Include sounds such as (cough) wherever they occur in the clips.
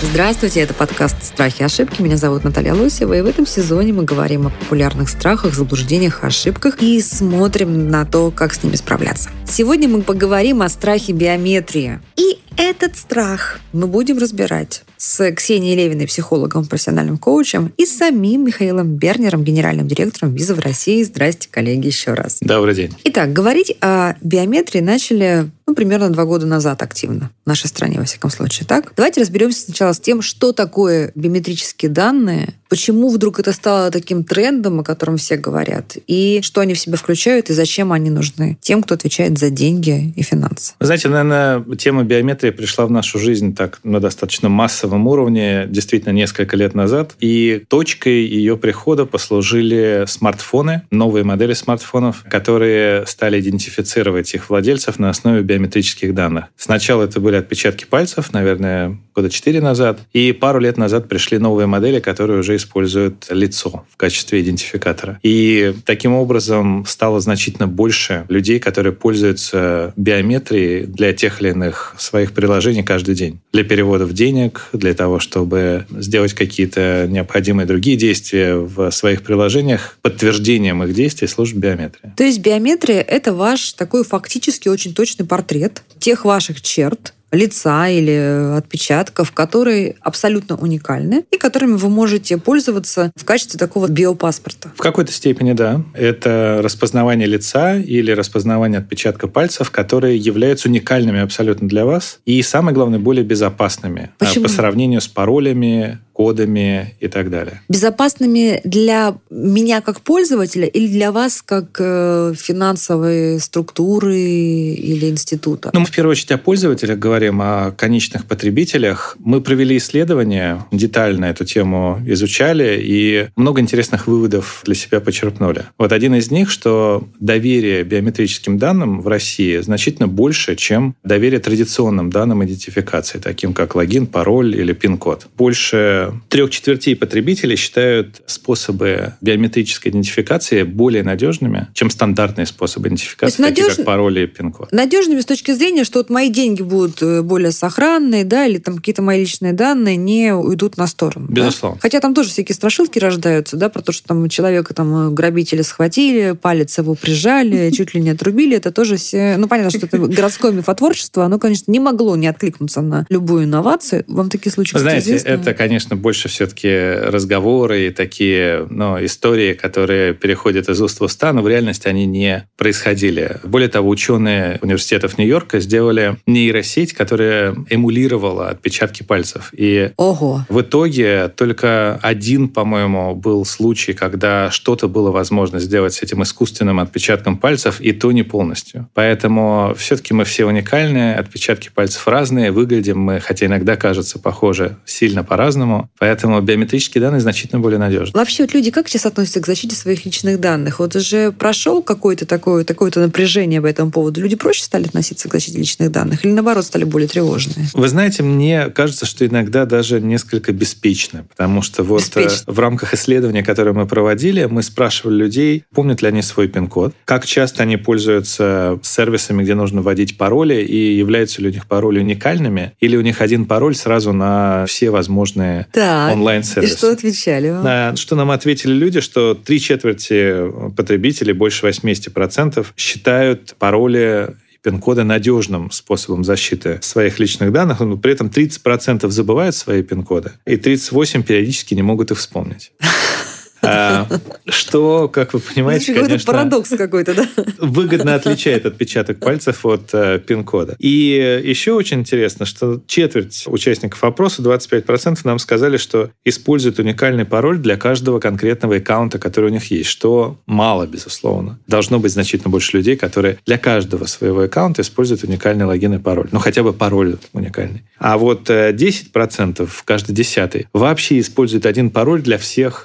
Здравствуйте, это подкаст «Страхи и ошибки». Меня зовут Наталья Лосева, и в этом сезоне мы говорим о популярных страхах, заблуждениях, ошибках и смотрим на то, как с ними справляться. Сегодня мы поговорим о страхе биометрии. И этот страх мы будем разбирать с Ксенией Левиной, психологом, профессиональным коучем, и с самим Михаилом Бернером, генеральным директором визы в России. Здрасте, коллеги, еще раз. Добрый день. Итак, говорить о биометрии начали ну, примерно два года назад активно в нашей стране, во всяком случае. Так? Давайте разберемся сначала с тем, что такое биометрические данные, почему вдруг это стало таким трендом, о котором все говорят, и что они в себя включают, и зачем они нужны тем, кто отвечает за деньги и финансы. Вы знаете, наверное, тема биометрии пришла в нашу жизнь так на достаточно массовом уровне действительно несколько лет назад, и точкой ее прихода послужили смартфоны, новые модели смартфонов, которые стали идентифицировать их владельцев на основе биометрических данных. Сначала это были отпечатки пальцев, наверное, года четыре назад, и пару лет назад пришли новые модели, которые уже используют лицо в качестве идентификатора. И таким образом стало значительно больше людей, которые пользуются биометрией для тех или иных своих приложений каждый день. Для переводов денег, для того, чтобы сделать какие-то необходимые другие действия в своих приложениях, подтверждением их действий служит биометрия. То есть биометрия — это ваш такой фактически очень точный портрет тех ваших черт, лица или отпечатков, которые абсолютно уникальны и которыми вы можете пользоваться в качестве такого биопаспорта. В какой-то степени, да. Это распознавание лица или распознавание отпечатка пальцев, которые являются уникальными абсолютно для вас и, самое главное, более безопасными а, Почему? по сравнению с паролями, кодами и так далее. Безопасными для меня как пользователя или для вас как э, финансовой структуры или института? Ну, мы в первую очередь о пользователях говорим, о конечных потребителях. Мы провели исследование, детально эту тему изучали и много интересных выводов для себя почерпнули. Вот один из них, что доверие биометрическим данным в России значительно больше, чем доверие традиционным данным идентификации, таким как логин, пароль или пин-код. Больше трех четвертей потребителей считают способы биометрической идентификации более надежными, чем стандартные способы идентификации, такие надежно- как пароль и пин-код. Надежными с точки зрения, что вот мои деньги будут э, более сохранные, да, или там какие-то мои личные данные не уйдут на сторону. да? Безусловно. Хотя там тоже всякие страшилки рождаются, да, про то, что там человека там э, грабители схватили, палец его прижали, (laughs) чуть ли не отрубили. Это тоже все... Ну, понятно, что это (laughs) городское мифотворчество. Оно, конечно, не могло не откликнуться на любую инновацию. Вам такие случаи, Знаете, известны? это, конечно, больше все-таки разговоры и такие ну, истории, которые переходят из уст в уста, но в реальности они не происходили. Более того, ученые университетов Нью-Йорка сделали нейросеть, которая эмулировала отпечатки пальцев. И Ого. в итоге только один, по-моему, был случай, когда что-то было возможно сделать с этим искусственным отпечатком пальцев, и то не полностью. Поэтому все-таки мы все уникальные, отпечатки пальцев разные, выглядим мы, хотя иногда кажется похоже, сильно по-разному. Поэтому биометрические данные значительно более надежны. Вообще вот люди как сейчас относятся к защите своих личных данных? Вот уже прошел какое-то такое, такое-то напряжение по этому поводу. Люди проще стали относиться к защите личных данных или наоборот стали более тревожные? Вы знаете, мне кажется, что иногда даже несколько беспечно, потому что вот Беспечно. э, в рамках исследования, которое мы проводили, мы спрашивали людей, помнят ли они свой пин-код, как часто они пользуются сервисами, где нужно вводить пароли, и являются ли у них пароли уникальными, или у них один пароль сразу на все возможные Так. И онлайн-сервисы. что отвечали вам? На что нам ответили люди, что три четверти потребителей, больше 80%, считают пароли и пин-коды надежным способом защиты своих личных данных, но при этом 30% забывают свои пин-коды, и 38% периодически не могут их вспомнить. (laughs) А, Что, как вы понимаете, Какой-то конечно, парадокс какой-то, да? выгодно отличает отпечаток пальцев от э, пин-кода. И еще очень интересно, что четверть участников опроса, 25%, нам сказали, что используют уникальный пароль для каждого конкретного аккаунта, который у них есть, что мало, безусловно. Должно быть значительно больше людей, которые для каждого своего аккаунта используют уникальный логин и пароль. Ну, хотя бы пароль уникальный. А вот э, 10%, каждый десятый, вообще использует один пароль для всех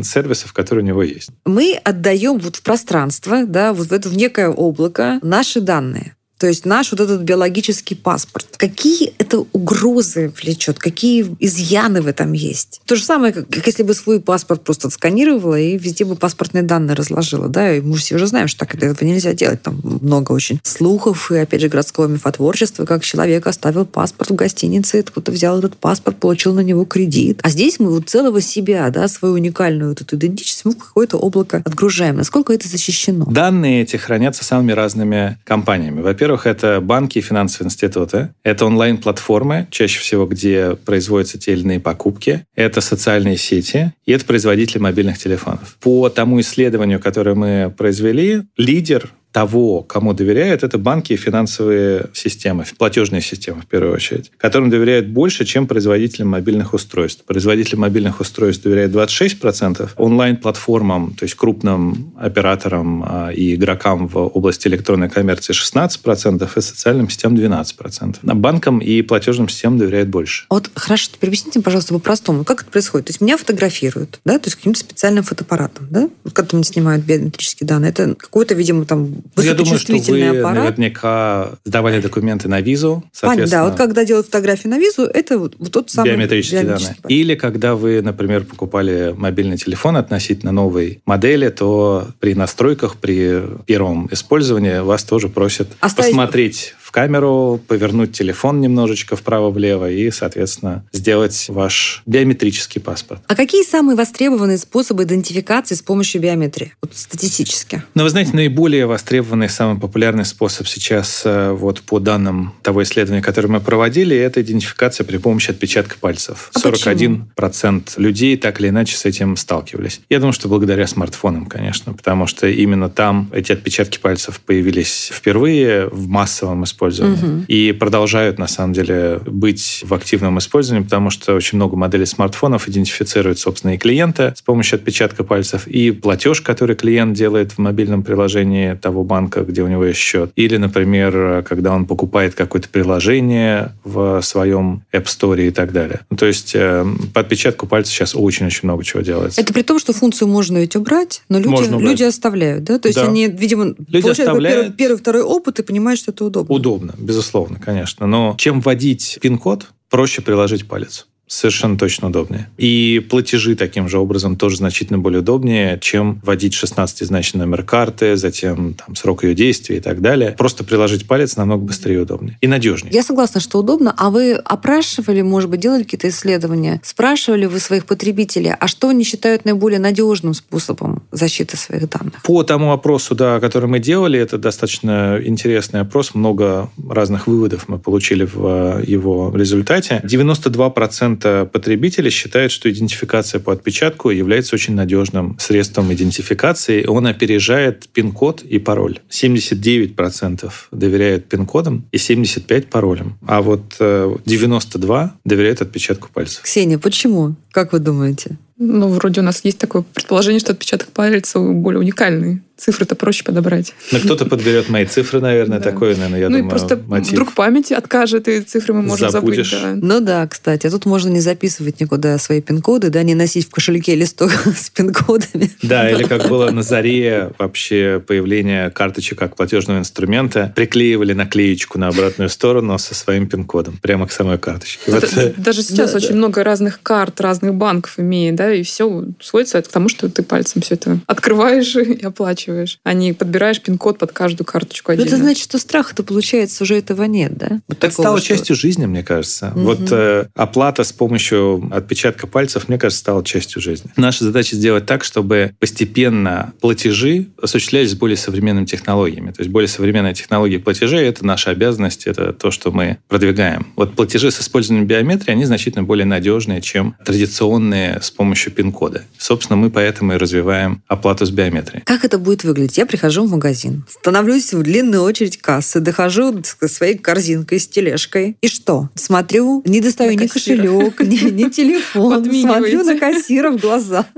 онлайн-сервисов, которые у него есть. Мы отдаем вот в пространство, да, вот в это в некое облако наши данные. То есть наш вот этот биологический паспорт. Какие это угрозы влечет? Какие изъяны в этом есть? То же самое, как если бы свой паспорт просто отсканировала и везде бы паспортные данные разложила. Да? И мы все уже знаем, что так этого нельзя делать. Там много очень слухов и, опять же, городского мифотворчества, как человек оставил паспорт в гостинице, кто-то взял этот паспорт, получил на него кредит. А здесь мы вот целого себя, да, свою уникальную вот эту идентичность мы какое-то облако отгружаем. Насколько это защищено? Данные эти хранятся самыми разными компаниями. Во-первых, это банки и финансовые институты. Это онлайн-платформы, чаще всего, где производятся те или иные покупки. Это социальные сети. И это производители мобильных телефонов. По тому исследованию, которое мы произвели, лидер того, кому доверяют, это банки и финансовые системы, платежные системы в первую очередь, которым доверяют больше, чем производителям мобильных устройств. Производителям мобильных устройств доверяют 26%, онлайн-платформам, то есть крупным операторам а, и игрокам в области электронной коммерции 16%, и социальным сетям 12%. А банкам и платежным системам доверяют больше. Вот хорошо, теперь объясните, пожалуйста, по-простому, как это происходит? То есть меня фотографируют, да, то есть каким-то специальным фотоаппаратом, да, когда мне снимают биометрические данные. Это какой-то, видимо, там я думаю, что вы аппарат. наверняка сдавали документы на визу. Соответственно, да, вот когда делают фотографии на визу, это вот, вот тот самый биометрические данные. Аппарат. Или когда вы, например, покупали мобильный телефон относительно новой модели, то при настройках, при первом использовании вас тоже просят Оставить... посмотреть в камеру, повернуть телефон немножечко вправо-влево и, соответственно, сделать ваш биометрический паспорт. А какие самые востребованные способы идентификации с помощью биометрии? Вот статистически. Ну, вы знаете, наиболее востребованный, самый популярный способ сейчас, э, вот по данным того исследования, которое мы проводили, это идентификация при помощи отпечатка пальцев. А 41% почему? людей так или иначе с этим сталкивались. Я думаю, что благодаря смартфонам, конечно, потому что именно там эти отпечатки пальцев появились впервые в массовом использовании использования. Угу. И продолжают, на самом деле, быть в активном использовании, потому что очень много моделей смартфонов идентифицируют собственные клиенты с помощью отпечатка пальцев. И платеж, который клиент делает в мобильном приложении того банка, где у него есть счет. Или, например, когда он покупает какое-то приложение в своем App Store и так далее. Ну, то есть э, по отпечатку пальца сейчас очень-очень много чего делается. Это при том, что функцию можно ведь убрать, но люди, люди оставляют, да? То есть да. они, видимо, люди получают оставляют... первый, первый, второй опыт и понимают, что это удобно. Удобно удобно, безусловно, конечно. Но чем вводить пин-код, проще приложить палец совершенно точно удобнее. И платежи таким же образом тоже значительно более удобнее, чем вводить 16-значный номер карты, затем там, срок ее действия и так далее. Просто приложить палец намного быстрее и удобнее. И надежнее. Я согласна, что удобно. А вы опрашивали, может быть, делали какие-то исследования? Спрашивали вы своих потребителей, а что они считают наиболее надежным способом защиты своих данных? По тому опросу, да, который мы делали, это достаточно интересный опрос. Много разных выводов мы получили в его результате. 92% 90% потребителей считают, что идентификация по отпечатку является очень надежным средством идентификации. Он опережает пин-код и пароль. 79% доверяют пин-кодам и 75% паролям. А вот 92% э, доверяют отпечатку пальцев. Ксения, почему? Как вы думаете? Ну, вроде у нас есть такое предположение, что отпечаток пальца более уникальный цифры-то проще подобрать. Ну, кто-то подберет мои цифры, наверное, да. такое, наверное, я ну, думаю, и просто мотив. вдруг память откажет, и цифры мы можем Забудешь. забыть. Да. Ну да, кстати. А тут можно не записывать никуда свои пин-коды, да, не носить в кошельке листок (laughs) с пин-кодами. Да, или как было на заре вообще появление карточек как платежного инструмента, приклеивали наклеечку на обратную сторону со своим пин-кодом, прямо к самой карточке. Вот. Даже сейчас да, очень да. много разных карт, разных банков имеет, да, и все сводится к тому, что ты пальцем все это открываешь (laughs) и оплачиваешь, а не под подбираешь пин-код под каждую карточку отдельно. Ну, это значит, что страха-то, получается, уже этого нет, да? Вот это стало что... частью жизни, мне кажется. Угу. Вот э, оплата с помощью отпечатка пальцев, мне кажется, стала частью жизни. Наша задача сделать так, чтобы постепенно платежи осуществлялись более современными технологиями. То есть более современные технологии платежей — это наша обязанность, это то, что мы продвигаем. Вот платежи с использованием биометрии, они значительно более надежные, чем традиционные с помощью пин-кода. Собственно, мы поэтому и развиваем оплату с биометрией. Как это будет выглядеть? Я прихожу в магазин, становлюсь в длинную очередь кассы, дохожу с своей корзинкой, с тележкой. И что? Смотрю, не достаю на ни кассира. кошелек, ни, ни (laughs) телефон. Смотрю на кассира в глаза. (laughs)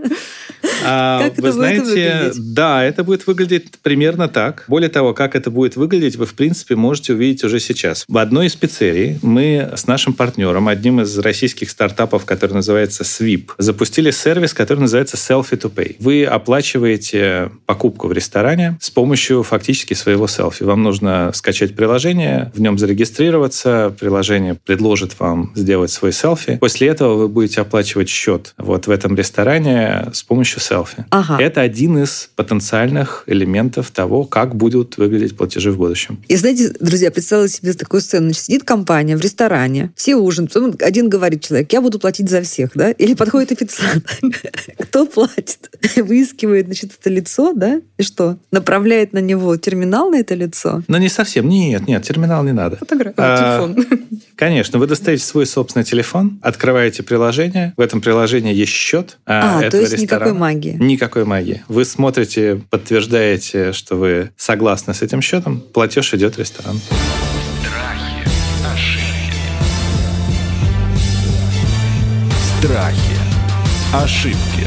А, как вы это знаете, выглядеть? да, это будет выглядеть примерно так. Более того, как это будет выглядеть, вы, в принципе, можете увидеть уже сейчас. В одной из пиццерий мы с нашим партнером, одним из российских стартапов, который называется Sweep, запустили сервис, который называется Selfie to Pay. Вы оплачиваете покупку в ресторане с помощью фактически своего селфи. Вам нужно скачать приложение, в нем зарегистрироваться, приложение предложит вам сделать свой селфи. После этого вы будете оплачивать счет вот в этом ресторане с помощью селфи. Ага. Это один из потенциальных элементов того, как будут выглядеть платежи в будущем. И знаете, друзья, представила себе такую сцену. Значит, сидит компания в ресторане, все ужинают, потом один говорит человек, я буду платить за всех, да? Или подходит официант. (laughs) Кто платит? (laughs) Выискивает, значит, это лицо, да? И что? Направляет на него терминал на это лицо? Но не совсем. Нет, нет, терминал не надо. Фотография, А, телефон. (laughs) Конечно, вы достаете свой собственный телефон, открываете приложение, в этом приложении есть счет а, А, то этого есть никакой ресторана. магии. Никакой магии. Вы смотрите, подтверждаете, что вы согласны с этим счетом, платеж идет в ресторан. Страхи, ошибки,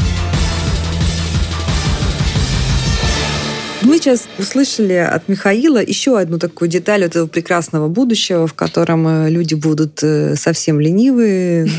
Мы сейчас услышали от Михаила еще одну такую деталь этого прекрасного будущего, в котором э, люди будут э, совсем ленивые,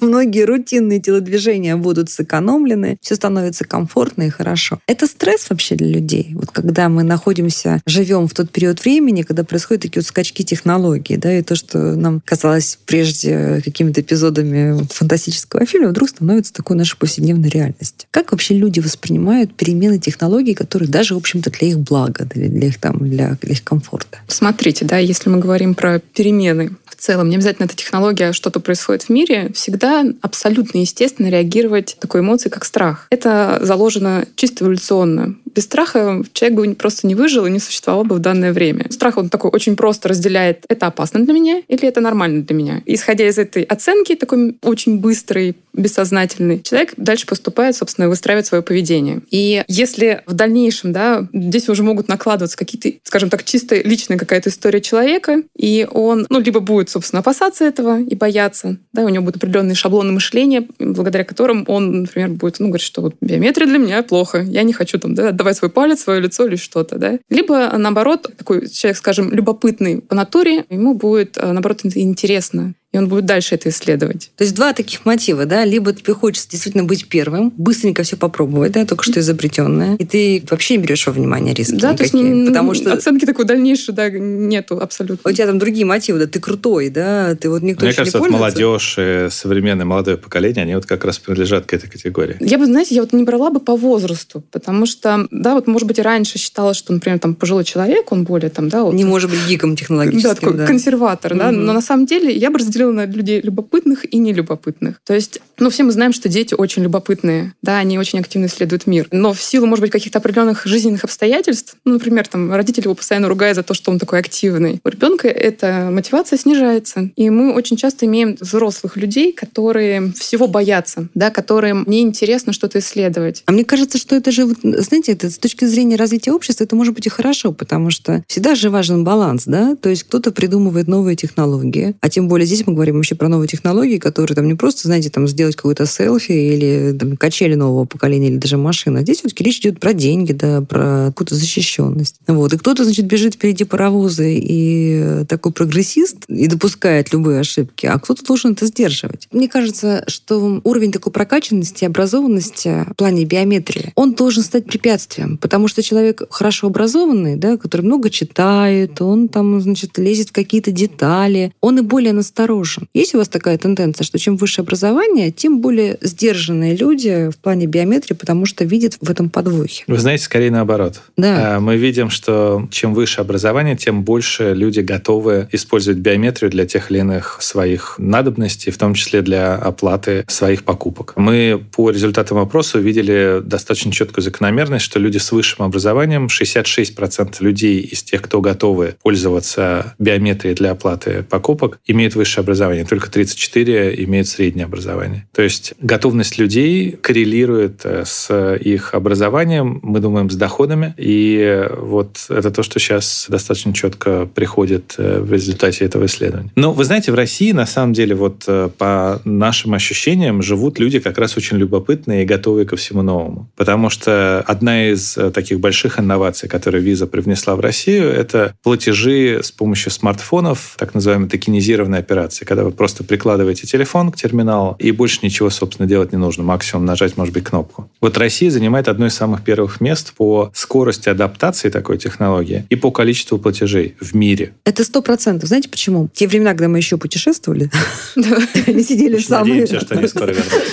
многие рутинные телодвижения будут сэкономлены, все становится комфортно и хорошо. Это стресс вообще для людей. Вот когда мы находимся, живем в тот период времени, когда происходят такие вот скачки технологий, да, и то, что нам казалось прежде какими-то эпизодами фантастического фильма, вдруг становится такой нашей повседневной реальностью. Как вообще люди воспринимают перемены технологий, которые даже, в общем-то, для их блага, для, для их, там, для, для их комфорта? Смотрите, да, если мы говорим про перемены в целом, не обязательно это технология, а что-то происходит в мире, всегда абсолютно естественно реагировать такой эмоции, как страх. Это заложено чисто эволюционно. Без страха человек бы просто не выжил и не существовал бы в данное время. Страх, он такой очень просто разделяет, это опасно для меня или это нормально для меня. Исходя из этой оценки, такой очень быстрый, бессознательный, человек дальше поступает, собственно, и выстраивает свое поведение. И если в дальнейшем, да, здесь уже могут накладываться какие-то, скажем так, чисто личная какая-то история человека, и он, ну, либо будет, собственно, опасаться этого и бояться, да, у него будут определенные шаблоны мышления, благодаря которым он, например, будет, ну, говорить, что вот биометрия для меня плохо, я не хочу там, да, отдавать свой палец, свое лицо или что-то, да. Либо, наоборот, такой человек, скажем, любопытный по натуре, ему будет, э, наоборот, интересно и он будет дальше это исследовать. То есть два таких мотива, да? Либо тебе хочется действительно быть первым, быстренько все попробовать, да, только что изобретенное, и ты вообще не берешь во внимание риски Да, то есть никакие, потому что оценки такой дальнейшей, да, нету абсолютно. у тебя там другие мотивы, да, ты крутой, да, ты вот никто Мне кажется, не вот молодежь, и современное молодое поколение, они вот как раз принадлежат к этой категории. Я бы, знаете, я вот не брала бы по возрасту, потому что, да, вот, может быть, раньше считалось, что, например, там пожилой человек, он более там, да, вот, Не может быть гиком технологическим, да, такой да. консерватор, да, Мгм. но на самом деле я бы разделила на людей любопытных и нелюбопытных. То есть, ну, все мы знаем, что дети очень любопытные, да, они очень активно исследуют мир. Но в силу, может быть, каких-то определенных жизненных обстоятельств, ну, например, там, родители его постоянно ругают за то, что он такой активный, у ребенка эта мотивация снижается. И мы очень часто имеем взрослых людей, которые всего боятся, да, которым неинтересно что-то исследовать. А мне кажется, что это же, знаете, это с точки зрения развития общества, это может быть и хорошо, потому что всегда же важен баланс, да? То есть кто-то придумывает новые технологии, а тем более здесь мы говорим вообще про новые технологии, которые там не просто, знаете, там сделать какой-то селфи или там, качели нового поколения или даже машина. Здесь все-таки речь идет про деньги, да, про какую-то защищенность. Вот. И кто-то, значит, бежит впереди паровоза и такой прогрессист и допускает любые ошибки, а кто-то должен это сдерживать. Мне кажется, что уровень такой прокачанности, образованности в плане биометрии, он должен стать препятствием, потому что человек хорошо образованный, да, который много читает, он там, значит, лезет в какие-то детали, он и более насторожен. Есть у вас такая тенденция, что чем выше образование, тем более сдержанные люди в плане биометрии, потому что видят в этом подвохи. Вы знаете, скорее наоборот. Да. А, Мы видим, что чем выше образование, тем больше люди готовы использовать биометрию для тех или иных своих надобностей, в том числе для оплаты своих покупок. Мы по результатам опроса увидели достаточно четкую закономерность, что люди с высшим образованием, 66% людей из тех, кто готовы пользоваться биометрией для оплаты покупок, имеют высшее образование. Только 34 имеют среднее образование. То есть готовность людей коррелирует э, с их образованием, мы думаем, с доходами. И вот это то, что сейчас достаточно четко приходит э, в результате этого исследования. Но вы знаете, в России на самом деле вот э, по нашим ощущениям живут люди как раз очень любопытные и готовые ко всему новому. Потому что одна из таких больших инноваций, которые Visa привнесла в Россию, это платежи с помощью смартфонов, так называемые токенизированные операции, когда вы просто прикладываете телефон к терминалу, и больше ничего, собственно, делать не нужно. Максимум нажать, может быть, кнопку. Вот Россия занимает одно из самых первых мест по скорости адаптации такой технологии и по количеству платежей в мире. Это сто процентов. Знаете почему? В те времена, когда мы еще путешествовали, (laughs) они сидели в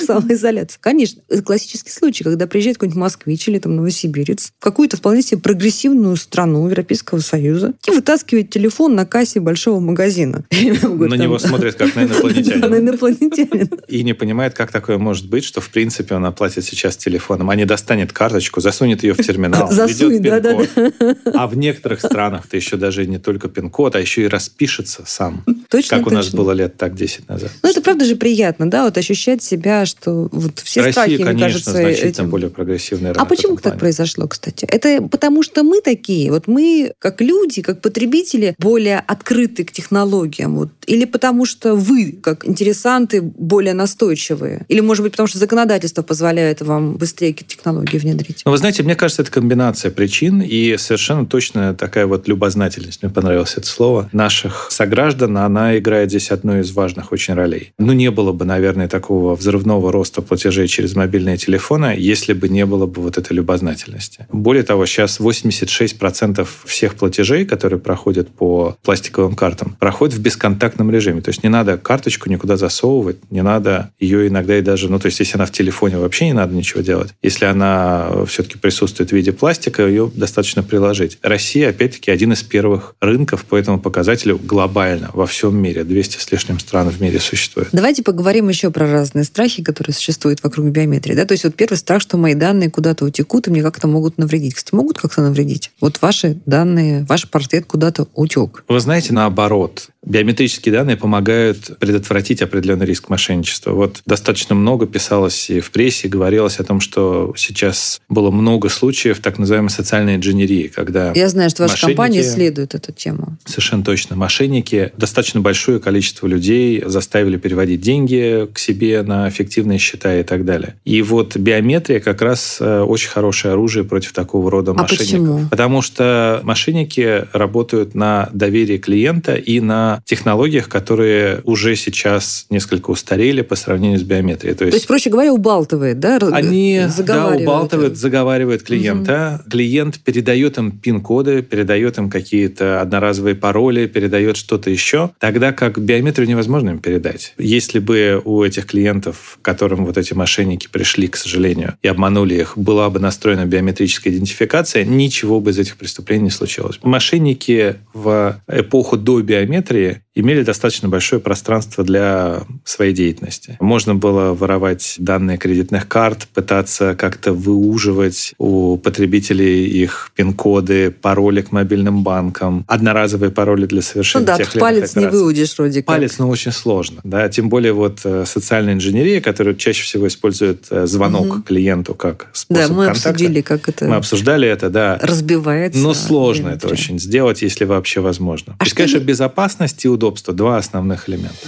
самоизоляции. (laughs) Конечно, классический случай, когда приезжает какой-нибудь москвич или там новосибирец в какую-то вполне себе прогрессивную страну Европейского Союза и вытаскивает телефон на кассе большого магазина. (laughs) На него смотрят как на (laughs) на инопланетянина. инопланетянина. И не понимает, как такое может быть, что, в принципе, он оплатит сейчас телефоном, а не достанет карточку, засунет ее в терминал, (laughs) Засунет, введет да-да-да. пин-код. А в некоторых странах ты еще даже не только пин-код, а еще и распишется сам. Точно, Как у нас было лет так 10 назад. Ну, это правда же приятно, да, вот ощущать себя, что вот все Россия, страхи, мне конечно, кажется, значительно этим... более прогрессивная А почему так плане. произошло, кстати? Это потому что мы такие, вот мы, как люди, как потребители, более открыты к технологиям, вот, или потому что вы, как интересанты, более настойчивые, или, может быть, потому что законодательство позволяет вам быстрее технологии внедрить. Ну, вы знаете, мне кажется, это комбинация причин и совершенно точно такая вот любознательность, мне понравилось это слово, наших сограждан, она играет здесь одну из важных очень ролей. Ну, не было бы, наверное, такого взрывного роста платежей через мобильные телефоны, если бы не было бы вот этой любознательности. Более того, сейчас 86% всех платежей, которые проходят по пластиковым картам, проходят в бесконтактном режиме. То есть не надо карточку никуда засовывать, не надо ее иногда и даже, ну, то есть если она в телефоне, вообще не надо ничего делать. Если она все-таки присутствует в виде пластика, ее достаточно приложить. Россия, опять-таки, один из первых рынков по этому показателю глобально во всем мире. 200 с лишним стран в мире существует. Давайте поговорим еще про разные страхи, которые существуют вокруг биометрии. Да? То есть вот первый страх, что мои данные куда-то утекут и мне как-то могут навредить. Кстати, могут как-то навредить? Вот ваши данные, ваш портрет куда-то утек. Вы знаете, наоборот, биометрические данные помогают предотвратить определенный риск мошенничества. Вот достаточно много писалось и в прессе, и говорилось о том, что сейчас было много случаев так называемой социальной инженерии, когда Я знаю, что ваша Мошенники- компания исследует эту тему. Совершенно точно. Мошенники достаточно большое количество людей заставили переводить деньги к себе на фиктивные счета и так далее. И вот биометрия как раз э, очень хорошее оружие против такого рода А мошенников. почему? Потому что мошенники работают на доверии клиента и на технологиях, которые уже сейчас несколько устарели по сравнению с биометрией. То То есть, проще говоря, убалтывает, да? они да, заговаривает. убалтывают, заговаривают клиента. Клиент передает им пин-коды, передает им какие-то одноразовые пароли, передает что-то еще, тогда как биометрию невозможно им передать. Если бы у этих клиентов, к которым вот эти мошенники пришли, к сожалению, и обманули их, была бы настроена биометрическая идентификация, ничего бы из этих преступлений не случилось. Мошенники в эпоху до биометрии Корея имели достаточно большое пространство для своей деятельности. Можно было воровать данные кредитных карт, пытаться как-то выуживать у потребителей их пин-коды, пароли к мобильным банкам, одноразовые пароли для Ну совершения да, тех палец не операций. выудишь вроде как. Палец, ну, очень сложно, да, тем более вот э, социальная инженерия, которая чаще всего использует э, звонок Мгм. клиенту как способ Да, мы контакта. обсудили, как это Мы обсуждали это, да. разбивается. Но сложно это очень сделать, если вообще возможно. А есть, что конечно, безопасность и удобство – два основных элемента.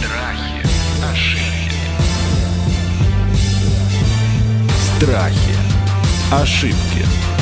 Страхи, ошибки. Страхи. Ошибки.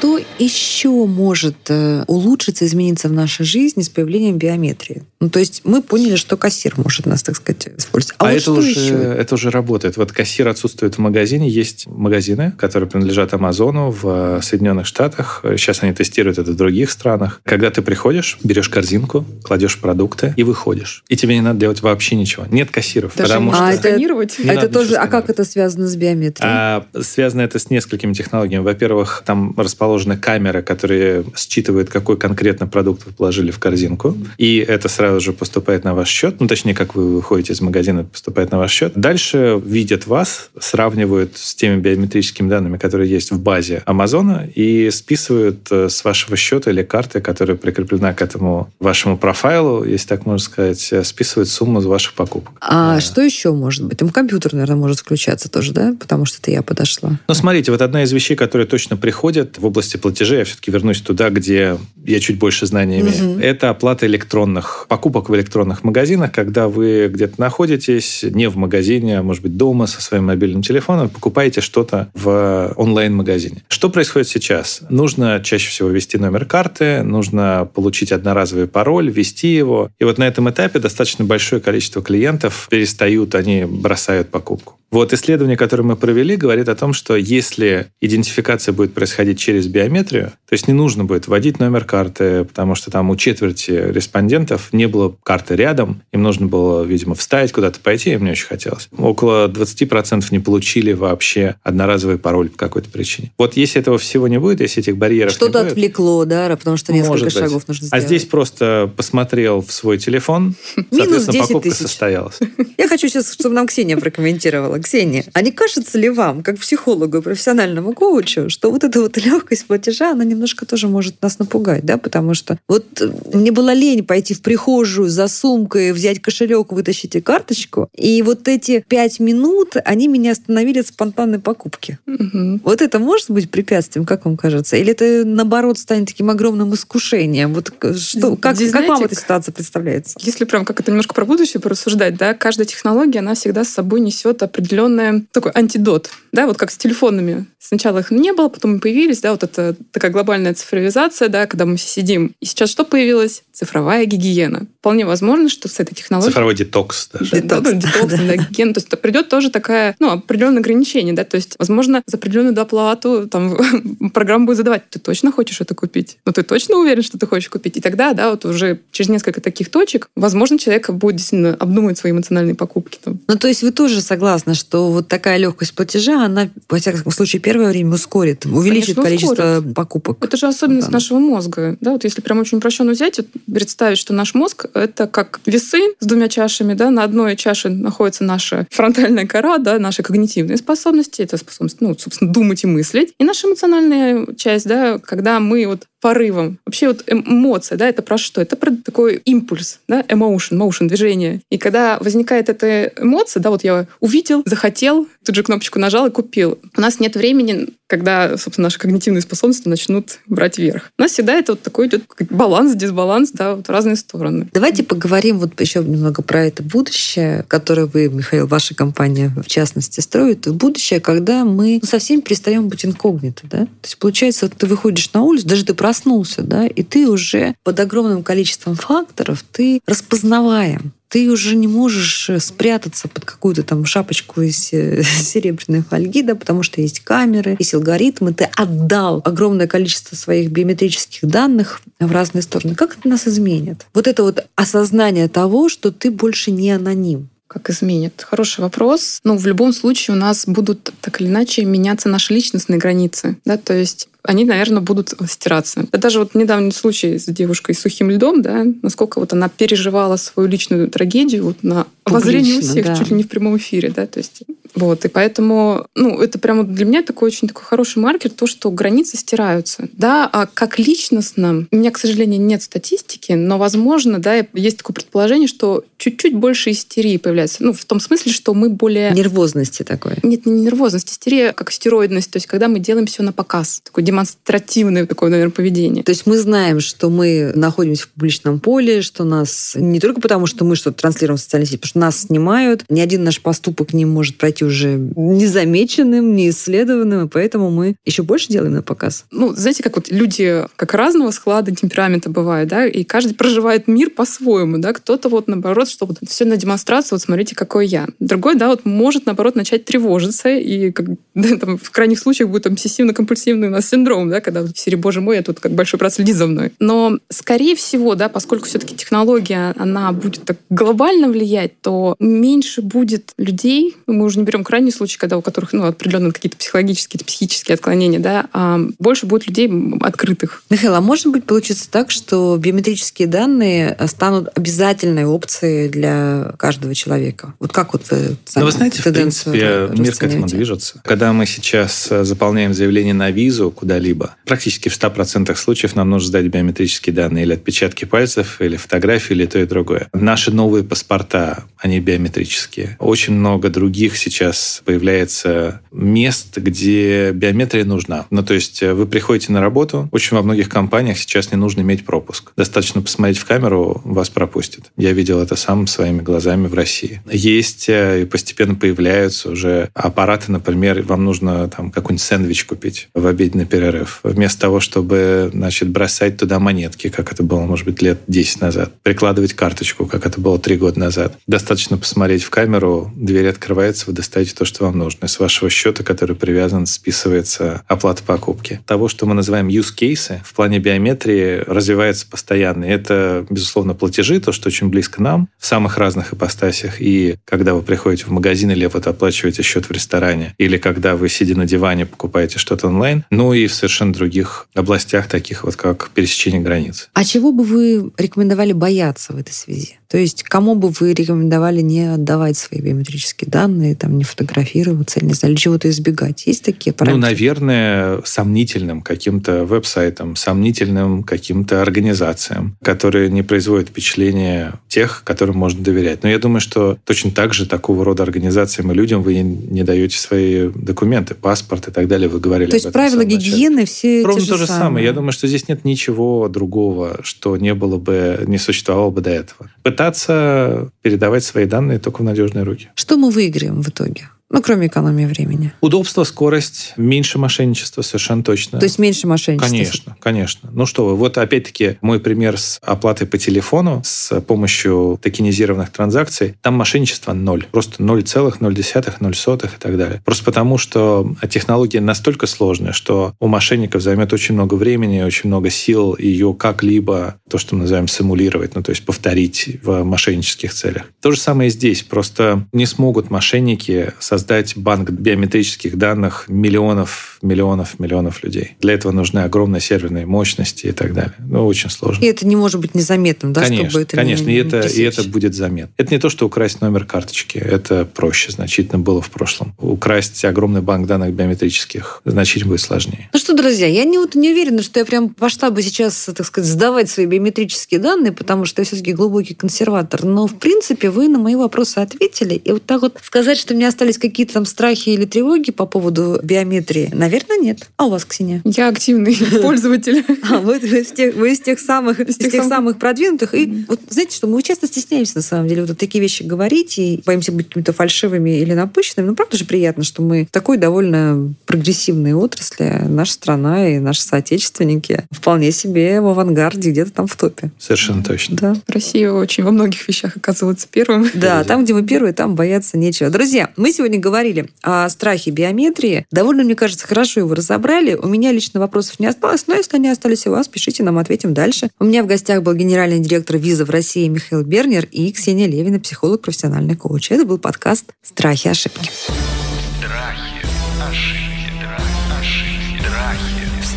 Что еще может э, улучшиться, измениться в нашей жизни с появлением биометрии? Ну, то есть мы поняли, что кассир может нас, так сказать, использовать. А, А, вот это, что уже, еще? это уже работает. Вот кассир отсутствует в магазине. Есть магазины, которые принадлежат Амазону в э, Соединенных Штатах. Сейчас они тестируют это в других странах. Когда ты приходишь, берешь корзинку, кладешь продукты и выходишь. И тебе не надо делать вообще ничего. Нет кассиров. Даже потому А что... это- сканировать. Не А это тоже, а как это связано с биометрией? А, связано это с несколькими технологиями. Во-первых, там расположены камеры, которые считывают, какой конкретно продукт вы положили в корзинку. И это сразу же поступает на ваш счет. Ну, точнее, как вы выходите из магазина, поступает на ваш счет. Дальше видят вас, сравнивают с теми биометрическими данными, которые есть в базе Амазона, и списывают э, с вашего счета или карты, которая прикреплена к этому вашему профайлу, если так можно сказать, э, списывают сумму ваших покупок. А Да. что еще может быть? Там компьютер, наверное, может включаться тоже, да? Потому что это я подошла. Ну, смотрите, вот одна из вещей, которые точно приходят в области области платежей, я все-таки вернусь туда, где я чуть больше знаний имею. Угу. Это оплата электронных покупок в электронных магазинах, когда вы где-то находитесь, не в магазине, а может быть дома со своим мобильным телефоном, покупаете что-то в онлайн-магазине. Что происходит сейчас? Нужно чаще всего ввести номер карты, нужно получить одноразовый пароль, ввести его. И вот на этом этапе достаточно большое количество клиентов перестают, они бросают покупку. Вот исследование, которое мы провели, говорит о том, что если идентификация будет происходить через биометрию, то есть не нужно будет вводить номер карты, потому что там у четверти респондентов не было карты рядом, им нужно было, видимо, вставить куда-то пойти, им не очень хотелось. Около 20% не получили вообще одноразовый пароль по какой-то причине. Вот если этого всего не будет, если этих барьеров Что-то отвлекло, да, потому что несколько может шагов быть. нужно А сделать. здесь просто посмотрел в свой телефон, соответственно, 10 покупка состоялась. (laughs) Я хочу сейчас, чтобы нам Ксения прокомментировала. Ксения, а не кажется ли вам, как психологу и профессиональному коучу, что вот эта вот (laughs) легкость платежа, она немножко тоже может нас напугать, да? Потому что вот э, мне было лень пойти в прихожую за сумкой, взять кошелек, вытащить и карточку. И вот эти пять минут, они меня остановили от спонтанной покупки. Мгм. Вот это может быть препятствием, как вам кажется? Или это, наоборот, станет таким огромным искушением? Вот что, как, Здесь, как вам знаете, эта ситуация представляется? Если прям как это немножко про будущее порассуждать, да, каждая технология, она всегда с собой несет определенный такой антидот, да, вот как с телефонами. Сначала их не было, потом появились, да, вот это такая глобальная цифровизация, да, когда мы все сидим. И сейчас что появилось? Цифровая гигиена. Вполне возможно, что с этой технологией Цифровой детокс даже. Да, да, Детокс, детокс, да, гигиена. (laughs) То есть придет тоже такая, ну, определенное ограничение, да, то есть, возможно, за определенную доплату там (laughs) программа будет задавать, ты точно хочешь это купить? Ну, ты точно уверен, что ты хочешь купить? И тогда, да, вот уже через несколько таких точек, возможно, человек будет действительно обдумывать свои эмоциональные покупки. Там. Ну, то есть вы тоже согласны, что вот такая легкость платежа, она, во всяком случае, первое время ускорит, увеличит Конечно, количество ускорит. покупок. Это же особенность Да. нашего мозга. Да, вот если прям очень упрощенно взять, вот представить, что наш мозг — это как весы с двумя чашами. Да, на одной чаше находится наша фронтальная кора, да, наши когнитивные способности, это способность, ну, собственно, думать и мыслить. И наша эмоциональная часть, да, когда мы вот порывом. Вообще вот эмоция, да, это про что? Это про такой импульс, да, emotion, motion, движение. И когда возникает эта эмоция, да, вот я увидел, захотел, тут же кнопочку нажал и купил. У нас нет времени, когда, собственно, наши когнитивные способности начнут брать верх. У нас всегда это вот такой идет баланс, дисбаланс, да, вот в разные стороны. Давайте поговорим вот еще немного про это будущее, которое вы, Михаил, ваша компания в частности строит. Будущее, когда мы совсем перестаем быть инкогнито, да? То есть получается, ты выходишь на улицу, даже ты проснулся, да, и ты уже под огромным количеством факторов ты распознаваем ты уже не можешь спрятаться под какую-то там шапочку из э, (laughs) серебряной фольги, да, потому что есть камеры, есть алгоритмы, ты отдал огромное количество своих биометрических данных в разные стороны. Как это нас изменит? Вот это вот осознание того, что ты больше не аноним. Как изменит? Хороший вопрос. Ну, в любом случае у нас будут так или иначе меняться наши личностные границы. Да? То есть они, наверное, будут стираться. Это даже вот недавний случай с девушкой с сухим льдом, да, насколько вот она переживала свою личную трагедию вот на обозрении у всех, да. чуть ли не в прямом эфире, да, то есть вот, и поэтому, ну, это прямо для меня такой очень такой хороший маркер, то, что границы стираются. Да, а как личностно, у меня, к сожалению, нет статистики, но, возможно, да, есть такое предположение, что чуть-чуть больше истерии появляется. Ну, в том смысле, что мы более... Нервозности такой. Нет, не нервозность, истерия как стероидность, то есть когда мы делаем все на показ. Такое демонстративное такое, наверное, поведение. То есть мы знаем, что мы находимся в публичном поле, что нас не только потому, что мы что-то транслируем в социальной сети, потому что нас снимают, ни один наш поступок не может пройти уже незамеченным, неисследованным, и поэтому мы еще больше делаем на показ. Ну, знаете, как вот люди как разного склада темперамента бывают, да, и каждый проживает мир по-своему, да, кто-то вот наоборот, что вот все на демонстрацию, вот смотрите, какой я. Другой, да, вот может наоборот начать тревожиться, и как, (laughs) да, там, в крайних случаях будет обсессивно-компульсивный у нас синдром, да, когда в серии, боже мой, я тут как большой брат следит за мной. Но, скорее всего, да, поскольку все-таки технология, она будет так глобально влиять, то меньше будет людей, мы уже не берем крайний случай, когда у которых, ну, определенно какие-то психологические, психические отклонения, да, а больше будет людей открытых. Михаил, а может быть получится так, что биометрические данные станут обязательной опцией для каждого человека? Вот как вот вы Ну, вы знаете, в тенденцию принципе, мир к этому движется. Когда мы сейчас э, заполняем заявление на визу куда-либо. Практически в 100% случаев нам нужно сдать биометрические данные или отпечатки пальцев, или фотографии, или то и другое. Наши новые паспорта, они биометрические. Очень много других сейчас появляется мест, где биометрия нужна. Ну, то есть э, вы приходите на работу, очень во многих компаниях сейчас не нужно иметь пропуск. Достаточно посмотреть в камеру, вас пропустят. Я видел это сам своими глазами в России. Есть э, и постепенно появляются уже аппараты, например, вам нужно там какой-нибудь сэндвич купить в обеденный перерыв. Вместо того, чтобы, значит, бросать туда монетки, как это было, может быть, лет 10 назад, прикладывать карточку, как это было 3 года назад. Достаточно посмотреть в камеру, дверь открывается, вы достаете то, что вам нужно. С вашего счета, который привязан, списывается оплата покупки. Того, что мы называем use cases, в плане биометрии развивается постоянно. Это, безусловно, платежи, то, что очень близко нам, в самых разных ипостасях. И когда вы приходите в магазин или вот оплачиваете счет в ресторане, или когда вы, сидя на диване, покупаете что-то онлайн, ну и в совершенно других областях, таких вот как пересечение границ. А чего бы вы рекомендовали бояться в этой связи? То есть кому бы вы рекомендовали не отдавать свои биометрические данные, там, не фотографироваться, не знаю, чего-то избегать? Есть такие параметры? Ну, наверное, сомнительным каким-то веб-сайтам, сомнительным каким-то организациям, которые не производят впечатление тех, которым можно доверять. Но я думаю, что точно так же такого рода организациям и людям вы не даете свои документы, паспорт и так далее. Вы говорили То есть правила гигиены все Ровно те то же самые. самое. Я думаю, что здесь нет ничего другого, что не было бы, не существовало бы до этого. Пытаться передавать свои данные только в надежные руки. Что мы выиграем в итоге? Ну, кроме экономии времени. Удобство, скорость, меньше мошенничества, совершенно точно. То есть меньше мошенничества. Конечно, конечно. Ну что вы, вот опять-таки мой пример с оплатой по телефону с помощью токенизированных транзакций. Там мошенничество ноль. Просто 0,0, 0,0 и так далее. Просто потому, что технология настолько сложная, что у мошенников займет очень много времени, очень много сил ее как-либо, то, что мы называем симулировать, ну то есть повторить в мошеннических целях. То же самое и здесь. Просто не смогут мошенники создать банк биометрических данных миллионов, миллионов, миллионов людей. Для этого нужны огромные серверные мощности и так далее. Ну, очень сложно. И это не может быть незаметным, да, конечно, чтобы это конечно, не, и это, и пресечь. это будет заметно. Это не то, что украсть номер карточки. Это проще значительно было в прошлом. Украсть огромный банк данных биометрических значительно будет сложнее. Ну что, друзья, я не, вот не уверена, что я прям пошла бы сейчас, так сказать, сдавать свои биометрические данные, потому что я все-таки глубокий консерватор. Но, в принципе, вы на мои вопросы ответили. И вот так вот сказать, что у меня остались какие-то там страхи или тревоги по поводу биометрии, наверное, нет. А у вас, Ксения? Я активный (laughs) пользователь. А, вы, вы из тех, вы из тех самых, из тех, тех самых продвинутых. И вот знаете, что мы часто стесняемся, на самом деле, вот такие вещи говорить и боимся быть какими-то фальшивыми или напыщенными. Ну, правда же приятно, что мы в такой довольно прогрессивной отрасли, наша страна и наши соотечественники вполне себе в авангарде, где-то там в топе. Совершенно точно. Да. Россия очень во многих вещах оказывается первым. Да, там, где мы первые, там бояться нечего. Друзья, мы сегодня говорили о страхе биометрии. Довольно, мне кажется, хорошо его разобрали. У меня лично вопросов не осталось, но если они остались у вас, пишите, нам ответим дальше. У меня в гостях был генеральный директор виза в России Михаил Бернер и Ксения Левина, психолог, профессиональный коуч. Это был подкаст «Страхи и ошибки».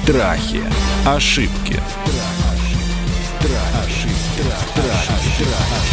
Страхи, ошибки, страх, ошибки, страхи. Страхи. Ошибки.